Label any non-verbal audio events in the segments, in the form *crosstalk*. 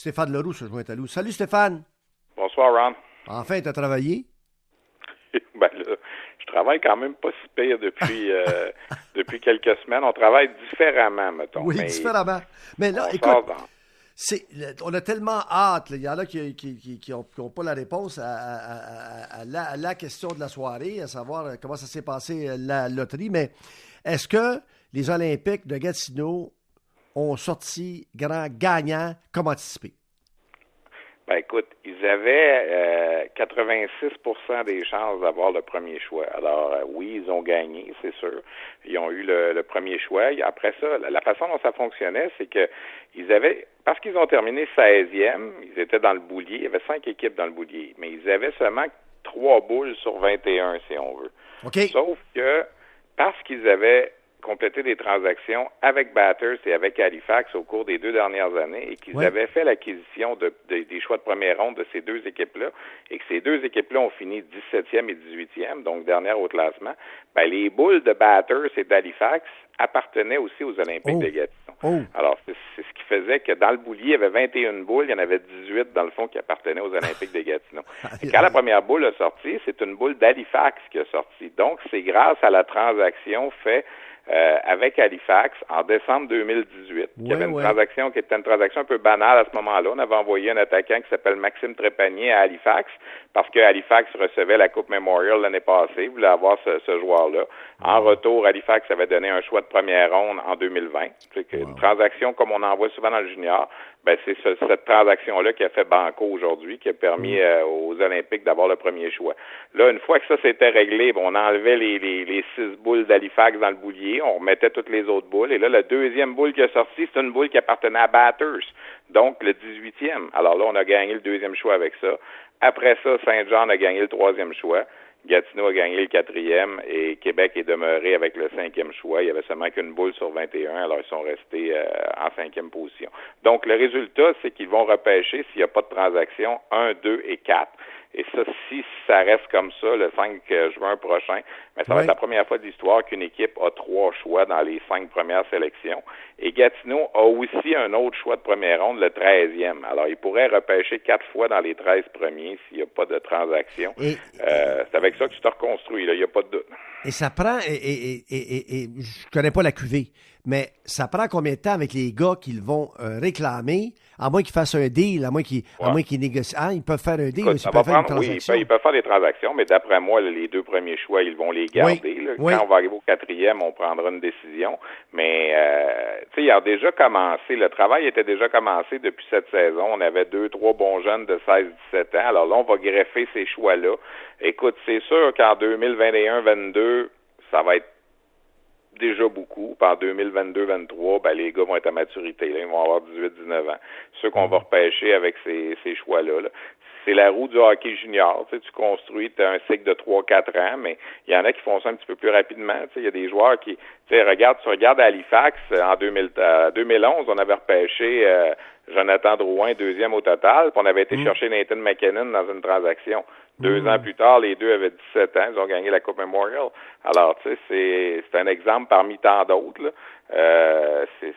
Stéphane Leroux se joint à nous. Salut Stéphane. Bonsoir, Ron. Enfin, tu as travaillé? *laughs* ben là, je travaille quand même pas si pire depuis, euh, *laughs* depuis quelques semaines. On travaille différemment, mettons. Oui, différemment. Mais là, écoute, on a tellement hâte. Il y en a qui n'ont pas la réponse à, la, question de la soirée, à savoir comment ça s'est passé euh, la loterie. Mais est-ce que les Olympiques de Gatineau ont sorti grand gagnant comme anticipé? Ben écoute, ils avaient 86% euh, des chances d'avoir le premier choix. Alors euh, oui, ils ont gagné, c'est sûr. Ils ont eu le, premier choix. Et après ça, la façon dont ça fonctionnait, c'est que ils avaient, parce qu'ils ont terminé 16e, ils étaient dans le boulier. Il y avait cinq équipes dans le boulier, mais ils avaient seulement trois boules sur 21, si on veut. Sauf que parce qu'ils avaient complété des transactions avec Batters et avec Halifax au cours des deux dernières années et qu'ils avaient fait l'acquisition de, des choix de première ronde de ces deux équipes-là et que ces deux équipes-là ont fini 17e et 18e, donc dernière au classement, ben, les boules de Batters et d'Halifax appartenaient aussi aux Olympiques oh. de Gatineau. Oh. Alors, c'est ce qui faisait que dans le boulier, il y avait 21 boules, il y en avait 18 dans le fond qui appartenaient aux Olympiques de Gatineau. *laughs* quand la première boule a sorti, c'est une boule d'Halifax qui a sorti. Donc, c'est grâce à la transaction faite euh, avec Halifax en décembre 2018. il y avait une transaction qui était une transaction un peu banale à ce moment-là. On avait envoyé un attaquant qui s'appelle Maxime Trépanier à Halifax parce que Halifax recevait la Coupe Memorial l'année passée, voulait avoir ce, joueur-là. En retour, Halifax avait donné un choix de première ronde en 2020. C'est une transaction comme on en voit souvent dans le junior. Ben, c'est cette transaction-là qui a fait banco aujourd'hui, qui a permis mm. euh, aux Olympiques d'avoir le premier choix. Là, une fois que ça s'était réglé, on enlevait les, les, les six boules d'Halifax dans le boulier, on remettait toutes les autres boules, et là, la deuxième boule qui a sorti, c'est une boule qui appartenait à Batters, donc le 18e. Alors là, on a gagné le deuxième choix avec ça. Après ça, Saint-Jean a gagné le troisième choix. Gatineau a gagné le quatrième et Québec est demeuré avec le cinquième choix. Il y avait seulement qu'une boule sur 21, alors ils sont restés euh, en cinquième position. Donc le résultat, c'est qu'ils vont repêcher s'il n'y a pas de transaction 1, 2 et 4. Et ça, si ça reste comme ça le 5 juin prochain, mais ça va être la première fois de l'histoire qu'une équipe a trois choix dans les cinq premières sélections. Et Gatineau a aussi un autre choix de première ronde, le 13e. Alors, il pourrait repêcher quatre fois dans les 13 premiers s'il n'y a pas de transaction. Euh, c'est avec ça que tu te reconstruis, là. Il n'y a pas de doute. Et ça prend, et, et, et, et, je connais pas la cuvée, mais ça prend combien de temps avec les gars qu'ils vont euh, réclamer, à moins qu'ils fassent un deal, à moins qu'ils négocient. Ah, ils peuvent faire un deal, ils peuvent faire une transaction. Oui, ils peuvent, faire des transactions, mais d'après moi, les deux premiers choix, ils vont les garder. Quand on va arriver au quatrième, on prendra une décision. Mais, euh, tu sais, il a déjà commencé, le travail était déjà commencé depuis cette saison. On avait deux, trois bons jeunes de 16-17 ans. Alors là, on va greffer ces choix-là. Écoute, c'est sûr qu'en 2021-22, ça va être déjà beaucoup. En 2022-23, ben, les gars vont être à maturité. Là. Ils vont avoir 18-19 ans. Ceux qu'on va repêcher avec ces, ces choix-là. C'est la roue du hockey junior. Tu, sais, tu construis, as un cycle de 3-4 ans, mais il y en a qui font ça un petit peu plus rapidement. Tu sais, il y a des joueurs qui, tu sais, regarde, tu regardes Halifax, en 2000, 2011, on avait repêché euh, Jonathan Drouin, deuxième au total, puis on avait été mm. chercher Nathan McKinnon dans une transaction. Deux mm. ans plus tard, les deux avaient 17 ans, ils ont gagné la Coupe Memorial. Alors, tu sais, c'est un exemple parmi tant d'autres. Euh, c'est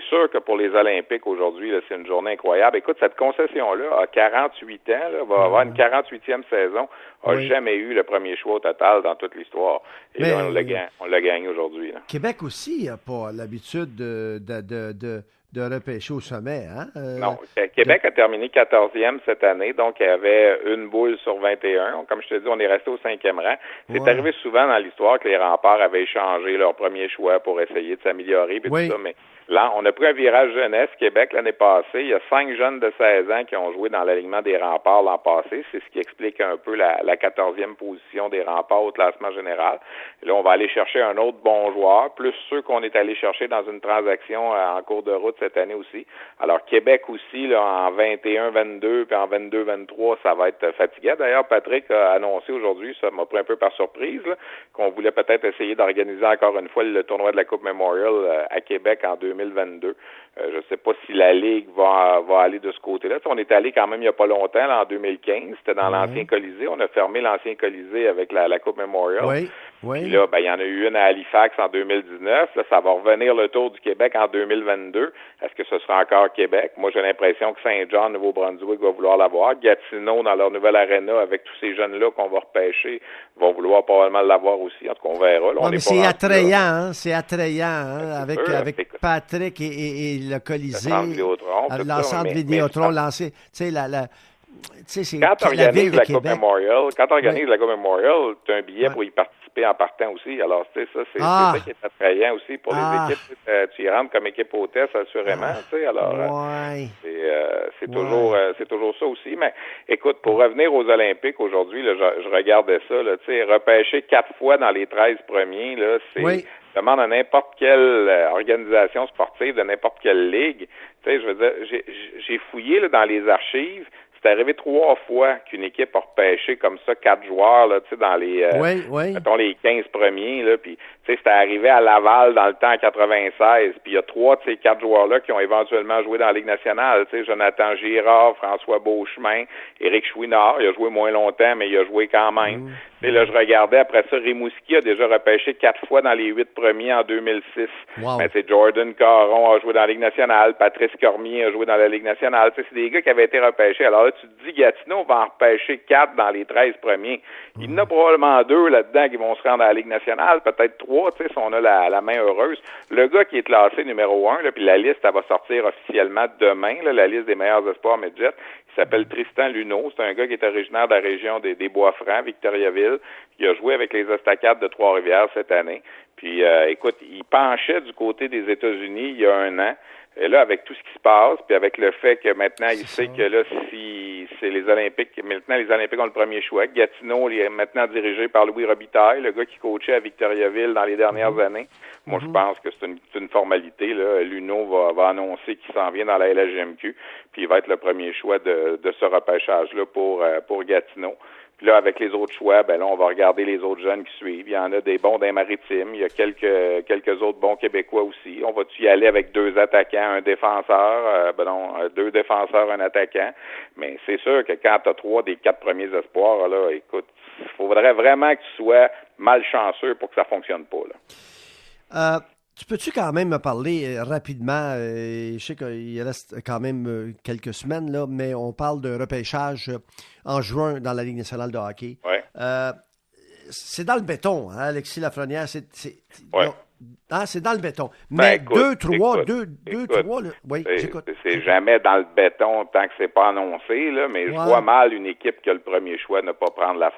sûr que pour les Olympiques aujourd'hui, c'est une journée incroyable. Écoute, cette concession-là a 48 ans, là, va avoir une 48e saison, a jamais eu le premier choix au total dans toute l'histoire. Et là, on l'a gagné, aujourd'hui. Québec aussi n'a pas l'habitude de, de, de de repêcher au sommet. Hein? Euh, non, Québec a terminé 14e cette année, donc il y avait une boule sur 21. Comme je te dis, on est resté au cinquième rang. C'est arrivé souvent dans l'histoire que les remparts avaient échangé leur premier choix pour essayer de s'améliorer, tout ça, mais Là, on a pris un virage jeunesse Québec l'année passée. Il y a cinq jeunes de 16 ans qui ont joué dans l'alignement des remparts l'an passé. C'est ce qui explique un peu la, la 14e position des remparts au classement général. là, on va aller chercher un autre bon joueur, plus ceux qu'on est allé chercher dans une transaction euh, en cours de route cette année aussi. Alors, Québec aussi, là, en 21-22 puis en 22-23, ça va être fatigué. D'ailleurs, Patrick a annoncé aujourd'hui, ça m'a pris un peu par surprise, qu'on voulait peut-être essayer d'organiser encore une fois le tournoi de la Coupe Memorial euh, à Québec en 2022. Euh, je ne sais pas si la Ligue va, va aller de ce côté-là. on est allé quand même il n'y a pas longtemps, en 2015. C'était dans l'ancien Colisée. On a fermé l'ancien Colisée avec la, la Coupe Memorial. Oui. Oui. là, ben, il y en a eu une à Halifax en 2019. Là, ça va revenir le tour du Québec en 2022. Est-ce que ce sera encore Québec? Moi, j'ai l'impression que Saint-Jean, Nouveau-Brunswick, va vouloir l'avoir. Gatineau, dans leur nouvelle aréna, avec tous ces jeunes-là qu'on va repêcher, vont vouloir probablement l'avoir aussi. En tout cas, on verra. Là, c'est attrayant, hein? C'est attrayant, hein? Avec, avec Patrick et, et, le Colisée. L'ensemble Vidéotron. lancé. Tu sais, la, la quand tu organises la, Coupe Memorial, quand tu organises la Coupe Memorial, tu as un billet pour y participer en partant aussi. Alors, tu sais, ça, c'est ah. ça qui est attrayant aussi pour les ah. équipes. Tu y rentres comme équipe hôtesse, assurément, ah. tu sais. Alors, euh, euh, c'est toujours, euh, c'est toujours ça aussi. Mais écoute, pour revenir aux Olympiques aujourd'hui, je, je, regardais ça, tu sais, repêcher quatre fois dans les 13 premiers, là, c'est demande à n'importe quelle organisation sportive de n'importe quelle ligue. Tu sais, je veux dire, j'ai fouillé là, dans les archives. C'est arrivé trois fois qu'une équipe a repêché comme ça quatre joueurs là, tu sais, dans les euh, mettons les 15 premiers là, puis tu sais, c'était arrivé à Laval dans le temps en 96, puis il y a trois de ces quatre joueurs-là qui ont éventuellement joué dans la Ligue nationale, tu sais, Jonathan Girard, François Beauchemin, Éric Chouinard, il a joué moins longtemps, mais il a joué quand même. Mmh. Et là, je regardais après ça, Rimouski a déjà repêché quatre fois dans les huit premiers en 2006. Wow. Ben, Jordan Caron a joué dans la Ligue nationale, Patrice Cormier a joué dans la Ligue nationale. c'est des gars qui avaient été repêchés. Alors là, tu te dis, Gatineau va en repêcher quatre dans les treize premiers. Il y en a probablement deux là-dedans qui vont se rendre à la Ligue nationale, peut-être trois, tu sais, si on a la, main heureuse. Le gars qui est classé numéro un, puis la liste, elle va sortir officiellement demain, la liste des meilleurs espoirs médias. Il s'appelle Tristan Luneau. C'est un gars qui est originaire de la région des, des Bois-Francs, Victoriaville. Il a joué avec les Estacades de Trois-Rivières cette année. Puis, euh, écoute, il penchait du côté des États-Unis il y a un an. Et là, avec tout ce qui se passe, puis avec le fait que maintenant, il sait que là, si c'est les Olympiques, maintenant les Olympiques ont le premier choix. Gatineau est maintenant dirigé par Louis Robitaille, le gars qui coachait à Victoriaville dans les dernières mhm. années. Moi, je mhm. pense que c'est une, formalité. Là. Luno va, va annoncer qu'il s'en vient dans la LHGMQ, puis il va être le premier choix de, de ce repêchage-là pour, euh, pour Gatineau là, avec les autres choix, ben là, on va regarder les autres jeunes qui suivent. Il y en a des bons d'un maritime. Il y a quelques quelques autres bons Québécois aussi. On va-tu y aller avec deux attaquants, un défenseur, euh, ben non, euh, deux défenseurs, un attaquant? Mais c'est sûr que quand tu as trois des quatre premiers espoirs, là, écoute, il faudrait vraiment que tu sois malchanceux pour que ça fonctionne pas. Là. Euh, tu peux-tu quand même me parler euh, rapidement, euh, je sais qu'il reste quand même euh, quelques semaines, là, mais on parle de repêchage en juin dans la Ligue nationale de hockey. Ouais. c'est dans le béton, hein, Alexis Lafrenière. C'est, ah, c'est dans le béton. Mais ben, deux, trois, deux, deux, trois, oui, j'écoute. C'est jamais dans le béton tant que c'est pas annoncé, là, mais je vois mal une équipe qui a le premier choix ne pas prendre la.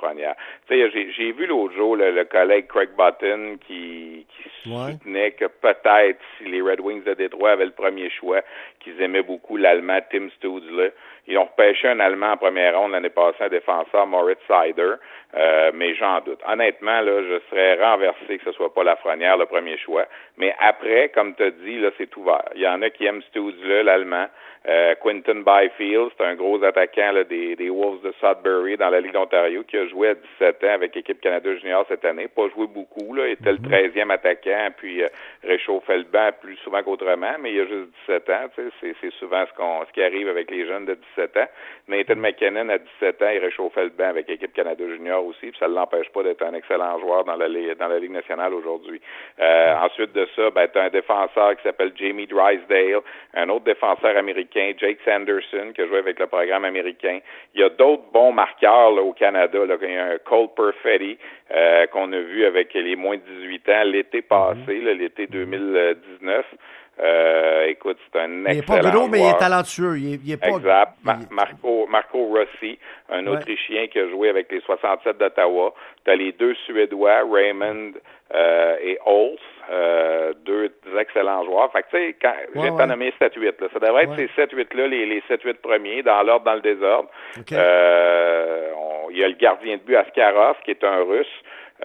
Tu sais, j'ai vu l'autre jour le, collègue Craig Button qui, qui soutenait que peut-être si les Red Wings de Détroit avaient le premier choix, qu'ils aimaient beaucoup l'Allemand Tim Stutzle. Ils ont repêché un Allemand en première ronde l'année passée, un défenseur, Moritz Sider, euh, mais j'en doute. Honnêtement, là, je serais renversé que ce soit pas la Lafrenière le premier choix. Mais après, comme tu as dit, là, c'est ouvert. Il y en a qui aiment Stutzle, l'Allemand. Euh, Quinton Byfield, c'est un gros attaquant là, des, des, Wolves de Sudbury dans la Ligue d'Ontario qui a joué à 17 ans avec l'équipe Canada Junior cette année. Pas joué beaucoup, là, était le 13e mhm. attaquant, puis euh, réchauffait le banc plus souvent qu'autrement, mais il a juste 17 ans. C'est, c'est souvent ce, qu'on, ce qui arrive avec les jeunes de 17 ans. Nathan McKinnon, à 17 ans, il réchauffait le banc avec l'équipe Canada Junior aussi, puis ça ne l'empêche pas d'être un excellent joueur dans la, dans la Ligue nationale aujourd'hui. Euh, ensuite de ça, ben, tu as un défenseur qui s'appelle Jamie Drysdale, un autre défenseur américain Jake Sanderson, qui a joué avec le programme américain. Il y a d'autres bons marqueurs au Canada. Là. Il y a un Cole Perfetti euh, qu'on a vu avec les moins de 18 ans l'été passé, mhm. l'été 2019. Euh, écoute, c'est un excellent Il n'est pas gros, mais il est talentueux. Il est, pas... Exact. Marco, Marco Rossi, un Autrichien qui a joué avec les 67 d'Ottawa. Tu as les deux Suédois, Raymond euh, et Holtz, euh, deux excellents joueurs. Fait que, tu sais, quand j'ai pas nommé 7-8, là, ça devrait être ces 7-8-là, les, les 7-8 premiers, dans l'ordre, dans le désordre. Euh, il y a le gardien de but Askarov, qui est un Russe.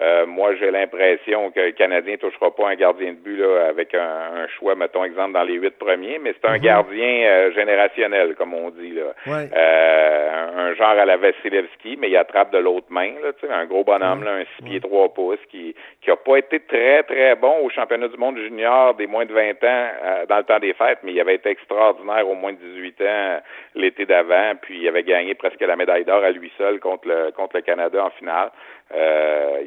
Euh, moi, j'ai l'impression que le Canadien ne touchera pas un gardien de but là, avec un, choix, mettons exemple, dans les huit premiers, mais c'est un mhm. gardien euh, générationnel, comme on dit. Là. Euh, un, genre à la Vasilevski, mais il attrape de l'autre main. Là, un gros bonhomme, là, un six pieds trois pouces, qui qui a pas été très, très bon au championnat du monde junior des moins de 20 ans dans le temps des fêtes, mais il avait été extraordinaire au moins de 18 ans l'été d'avant, puis il avait gagné presque la médaille d'or à lui seul contre le contre le Canada en finale. Euh,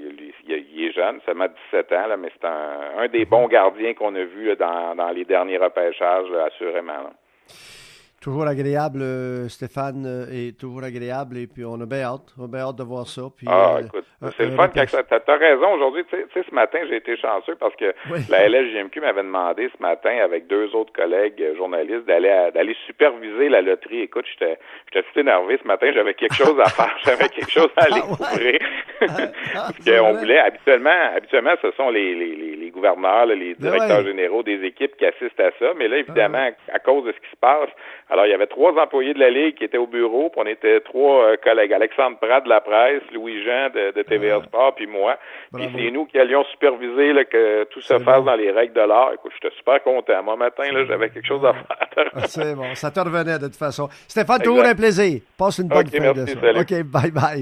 il, est jeune, seulement 17 ans, là, mais c'est un, des bons gardiens qu'on a vu dans, dans les derniers repêchages, assurément. Toujours agréable, euh, Stéphane, euh, et toujours agréable. Et puis, on a bien hâte. On a bien hâte de voir ça. Puis, ah, euh, écoute, c'est le fun. Tu as, raison. Aujourd'hui, tu sais, ce matin, j'ai été chanceux parce que la LSJMQ m'avait demandé ce matin, avec deux autres collègues journalistes, d'aller d'aller superviser la loterie. Écoute, j'étais tout énervé ce matin. J'avais quelque chose à faire. *laughs* J'avais quelque chose à aller ah, couvrir. Ah, *laughs* parce qu'on voulait, habituellement, habituellement, ce sont les, les, les, gouverneurs, les ben directeurs généraux des équipes qui assistent à ça. Mais là, évidemment, à cause de ce qui se passe, alors, il y avait trois employés de la Ligue qui étaient au bureau, puis on était trois euh, collègues. Alexandre Pratt de la presse, Louis-Jean de, de, TVA Sport, puis moi. Puis c'est nous qui allions superviser que tout se fasse dans les règles de l'art. Écoute, j'étais super content. Moi, matin, là, j'avais quelque chose à faire. Ah, c'est bon, ça te revenait de toute façon. Stéphane, toujours un plaisir. Passe une bonne fin de soirée. OK, bye bye.